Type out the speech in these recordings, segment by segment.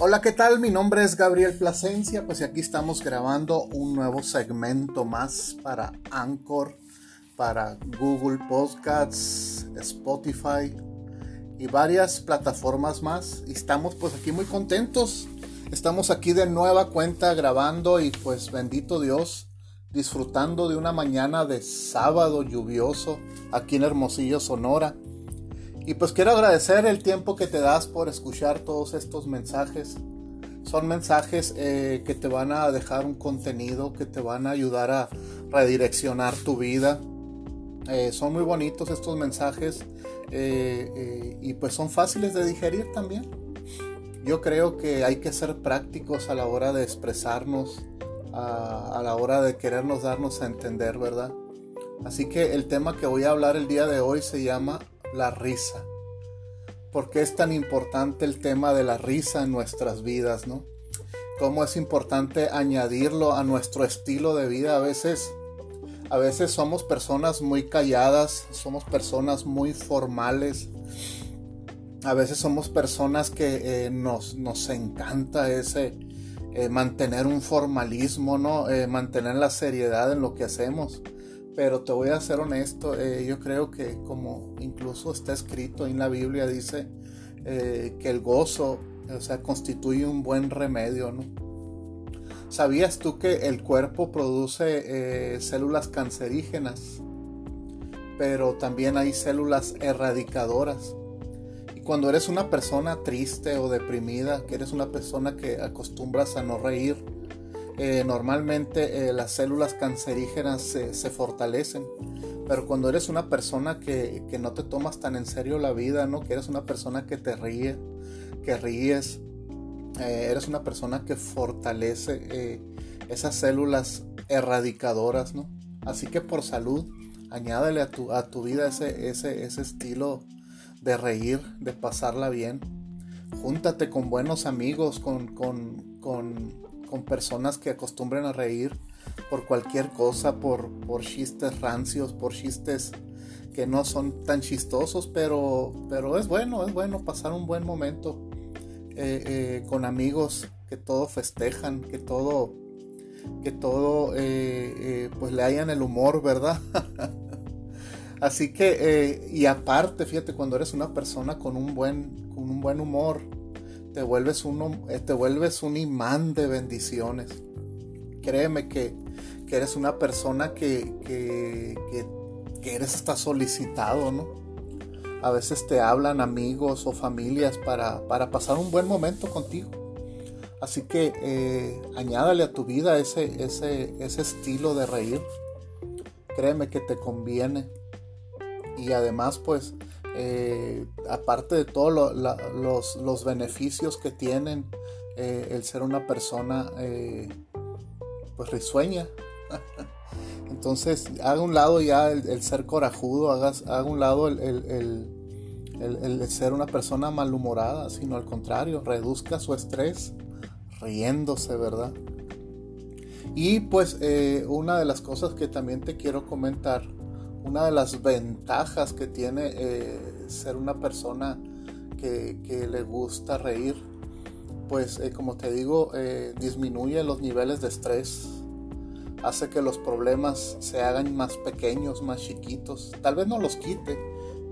Hola, ¿qué tal? Mi nombre es Gabriel Plasencia, pues aquí estamos grabando un nuevo segmento más para Anchor, para Google Podcasts, Spotify y varias plataformas más. Y estamos pues aquí muy contentos. Estamos aquí de nueva cuenta grabando y pues bendito Dios, disfrutando de una mañana de sábado lluvioso aquí en Hermosillo, Sonora. Y pues quiero agradecer el tiempo que te das por escuchar todos estos mensajes. Son mensajes eh, que te van a dejar un contenido, que te van a ayudar a redireccionar tu vida. Eh, son muy bonitos estos mensajes eh, y pues son fáciles de digerir también. Yo creo que hay que ser prácticos a la hora de expresarnos, a, a la hora de querernos darnos a entender, ¿verdad? Así que el tema que voy a hablar el día de hoy se llama la risa. ¿Por qué es tan importante el tema de la risa en nuestras vidas, no? Cómo es importante añadirlo a nuestro estilo de vida. A veces, a veces somos personas muy calladas, somos personas muy formales. A veces somos personas que eh, nos, nos, encanta ese eh, mantener un formalismo, ¿no? Eh, mantener la seriedad en lo que hacemos. Pero te voy a ser honesto, eh, yo creo que como incluso está escrito en la Biblia, dice eh, que el gozo, o sea, constituye un buen remedio, ¿no? ¿Sabías tú que el cuerpo produce eh, células cancerígenas? Pero también hay células erradicadoras. Y cuando eres una persona triste o deprimida, que eres una persona que acostumbras a no reír, eh, normalmente eh, las células cancerígenas se, fortalecen. Pero cuando eres una persona que, que, no te tomas tan en serio la vida, ¿no? Que eres una persona que te ríe, que ríes, eh, eres una persona que fortalece esas células erradicadoras, ¿no? Así que por salud, añádele a tu, a tu vida ese, ese, ese estilo de reír, de pasarla bien. Júntate con buenos amigos, con, con, con con personas que acostumbren a reír por cualquier cosa, por, por chistes rancios, por chistes que no son tan chistosos, pero, pero es bueno, es bueno pasar un buen momento eh, eh, con amigos que todo festejan, que todo, que todo, eh, pues le hayan el humor, ¿verdad? Así que, y aparte, fíjate, cuando eres una persona con un buen, con un buen humor, te vuelves, uno, eh, te vuelves un imán de bendiciones. Créeme que, que eres una persona que, que, que, eres hasta solicitado, ¿no? A veces te hablan amigos o familias para, para pasar un buen momento contigo. Así que eh, añádale a tu vida ese, ese, ese estilo de reír. Créeme que te conviene. Y además, pues, eh, aparte de todos los, beneficios que tienen eh, el ser una persona eh, pues risueña. Entonces, haga un lado ya el, ser corajudo, haga, haga un lado el, el, ser una persona malhumorada, sino al contrario, reduzca su estrés riéndose, ¿verdad? Y pues una de las cosas que también te quiero comentar una de las ventajas que tiene eh, ser una persona que, le gusta reír, pues eh, como te digo, eh, disminuye los niveles de estrés, hace que los problemas se hagan más pequeños, más chiquitos, tal vez no los quite,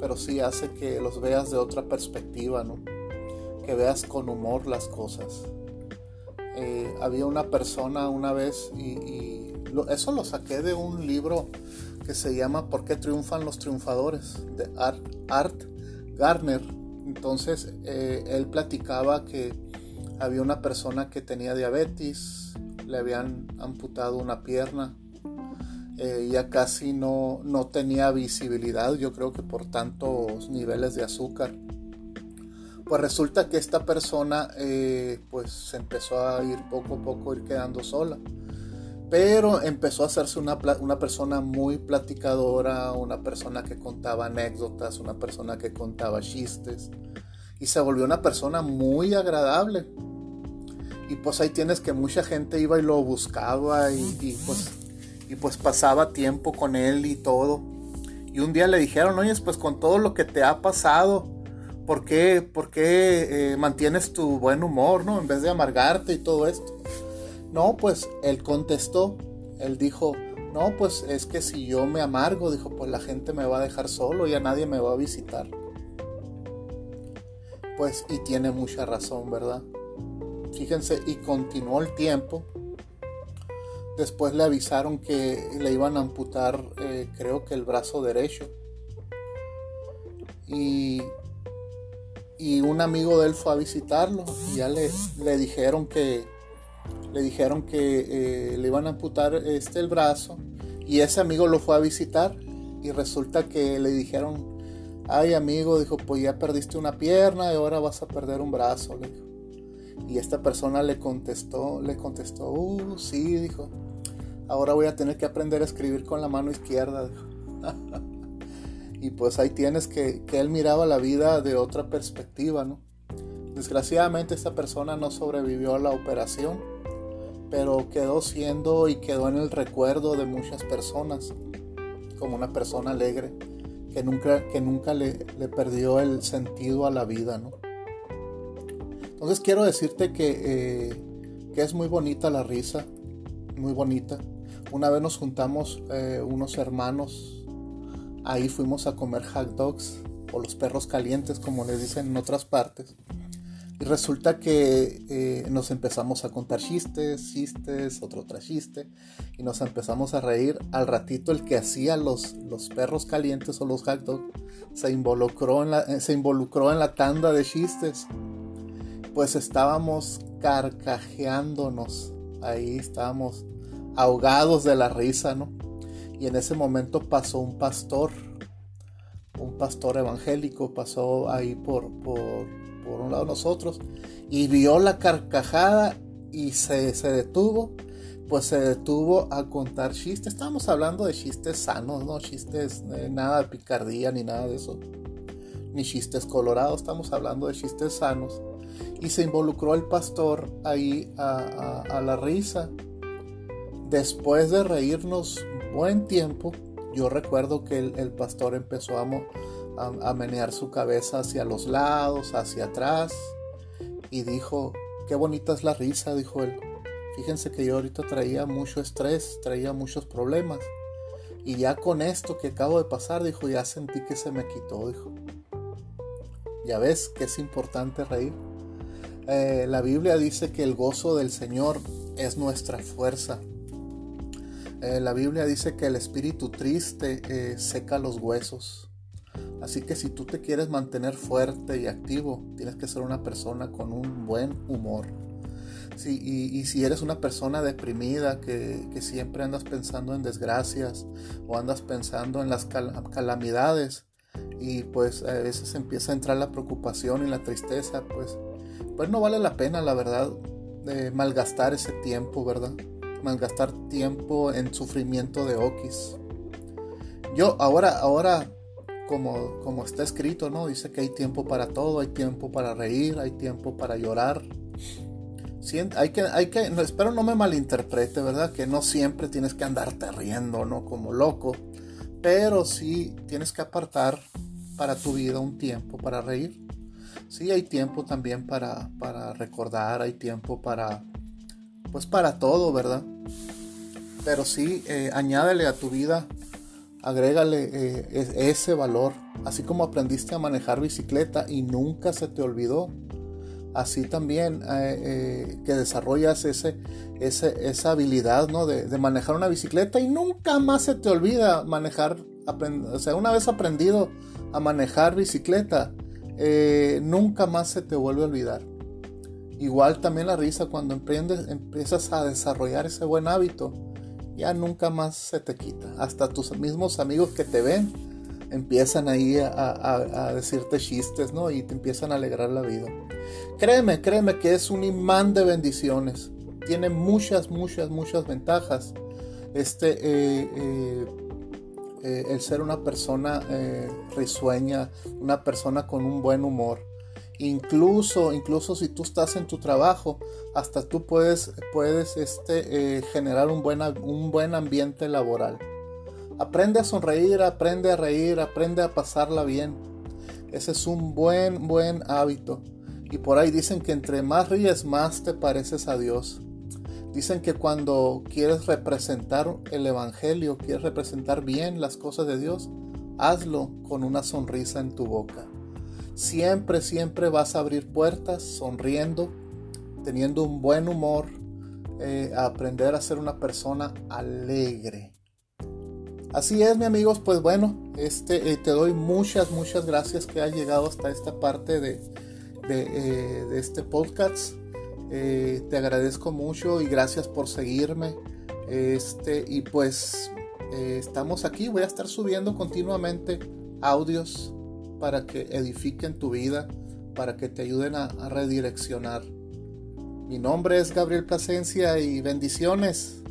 pero sí hace que los veas de otra perspectiva, ¿no? que veas con humor las cosas. había una persona una vez y, eso lo saqué de un libro que se llama ¿Por qué triunfan los triunfadores? de Art, Art Garner. Entonces eh, él platicaba que había una persona que tenía diabetes, le habían amputado una pierna, eh, ya casi no, no tenía visibilidad, yo creo que por tantos niveles de azúcar. Pues resulta que esta persona eh, pues empezó a ir poco a poco, ir quedando sola pero empezó a hacerse una, una, persona muy platicadora, una persona que contaba anécdotas, una persona que contaba chistes. Y se volvió una persona muy agradable. Y pues ahí tienes que mucha gente iba y lo buscaba y, pues, y pues pasaba tiempo con él y todo. Y un día le dijeron, oye, pues con todo lo que te ha pasado, ¿por qué, por qué eh, mantienes tu buen humor, ¿no? En vez de amargarte y todo esto. No, pues él contestó, él dijo, no, pues es que si yo me amargo, dijo, pues la gente me va a dejar solo y a nadie me va a visitar. Pues, y tiene mucha razón, ¿verdad? Fíjense, y continuó el tiempo. Después le avisaron que le iban a amputar, eh, creo que el brazo derecho. Y y un amigo de él fue a visitarlo y ya le, le dijeron que le dijeron que eh, le iban a amputar este el brazo y ese amigo lo fue a visitar y resulta que le dijeron ay amigo dijo pues ya perdiste una pierna y ahora vas a perder un brazo y esta persona le contestó le contestó uh sí dijo ahora voy a tener que aprender a escribir con la mano izquierda dijo y pues ahí tienes que, que él miraba la vida de otra perspectiva, ¿no? Desgraciadamente esta persona no sobrevivió a la operación, pero quedó siendo y quedó en el recuerdo de muchas personas como una persona alegre que nunca, que nunca le, perdió el sentido a la vida, ¿no? Entonces quiero decirte que, eh, que, es muy bonita la risa, muy bonita. Una vez nos juntamos eh, unos hermanos Ahí fuimos a comer hot dogs o los perros calientes como les dicen en otras partes. Y resulta que eh, nos empezamos a contar chistes, chistes, otro otra chiste. Y nos empezamos a reír. Al ratito el que hacía los, los perros calientes o los hot se involucró, en la, eh, se involucró en la tanda de chistes. Pues estábamos carcajeándonos. Ahí estábamos ahogados de la risa, ¿no? Y en ese momento pasó un pastor, un pastor evangélico, pasó ahí por, por, un lado nosotros y vio la carcajada y se, detuvo, pues se detuvo a contar chistes. Estábamos hablando de chistes sanos, no chistes, eh, nada de picardía ni nada de eso, ni chistes colorados, estamos hablando de chistes sanos. Y se involucró el pastor ahí a, a la risa. Después de reírnos buen tiempo, yo recuerdo que el, pastor empezó a, a, menear su cabeza hacia los lados, hacia atrás, y dijo, qué bonita es la risa, dijo él. Fíjense que yo ahorita traía mucho estrés, traía muchos problemas. Y ya con esto que acabo de pasar, dijo, ya sentí que se me quitó, dijo. Ya ves que es importante reír. Eh, la Biblia dice que el gozo del Señor es nuestra fuerza. Eh, la Biblia dice que el espíritu triste eh, seca los huesos. Así que si tú te quieres mantener fuerte y activo, tienes que ser una persona con un buen humor. y, si eres una persona deprimida, que, siempre andas pensando en desgracias o andas pensando en las calamidades, y pues a veces empieza a entrar la preocupación y la tristeza, pues, pues no vale la pena, la verdad, de malgastar ese tiempo, ¿verdad? malgastar tiempo en sufrimiento de Okis. Yo ahora, ahora, como, como está escrito, ¿no? Dice que hay tiempo para todo, hay tiempo para reír, hay tiempo para llorar. hay que, hay que, espero no me malinterprete, ¿verdad? Que no siempre tienes que andarte riendo, ¿no? Como loco. Pero sí tienes que apartar para tu vida un tiempo para reír. Sí, hay tiempo también para, para recordar, hay tiempo para, pues para todo, ¿verdad? Pero sí, eh, añádele a tu vida, agrégale eh, ese valor. Así como aprendiste a manejar bicicleta y nunca se te olvidó, así también eh, que desarrollas ese, esa habilidad ¿no? de, de, manejar una bicicleta y nunca más se te olvida manejar. O sea, una vez aprendido a manejar bicicleta, nunca más se te vuelve a olvidar. Igual también la risa cuando emprendes, empiezas a desarrollar ese buen hábito, ya nunca más se te quita. Hasta tus mismos amigos que te ven empiezan ahí a, decirte chistes, ¿no? Y te empiezan a alegrar la vida. Créeme, créeme que es un imán de bendiciones. Tiene muchas, muchas, muchas ventajas. Este, eh, eh, eh, el ser una persona risueña, una persona con un buen humor. Incluso, incluso si tú estás en tu trabajo, hasta tú puedes, puedes este, eh, generar un buen, un buen ambiente laboral. Aprende a sonreír, aprende a reír, aprende a pasarla bien. Ese es un buen, buen hábito. Y por ahí dicen que entre más ríes, más te pareces a Dios. Dicen que cuando quieres representar el Evangelio, quieres representar bien las cosas de Dios, hazlo con una sonrisa en tu boca. Siempre, siempre vas a abrir puertas sonriendo, teniendo un buen humor, eh, aprender a ser una persona alegre. Así es, mi amigos, pues bueno, este, eh, te doy muchas, muchas gracias que has llegado hasta esta parte de, de, eh, de este podcast. Te agradezco mucho y gracias por seguirme. Este, y pues estamos aquí. Voy a estar subiendo continuamente audios para que edifiquen tu vida, para que te ayuden a, redireccionar. Mi nombre es Gabriel Plasencia y bendiciones.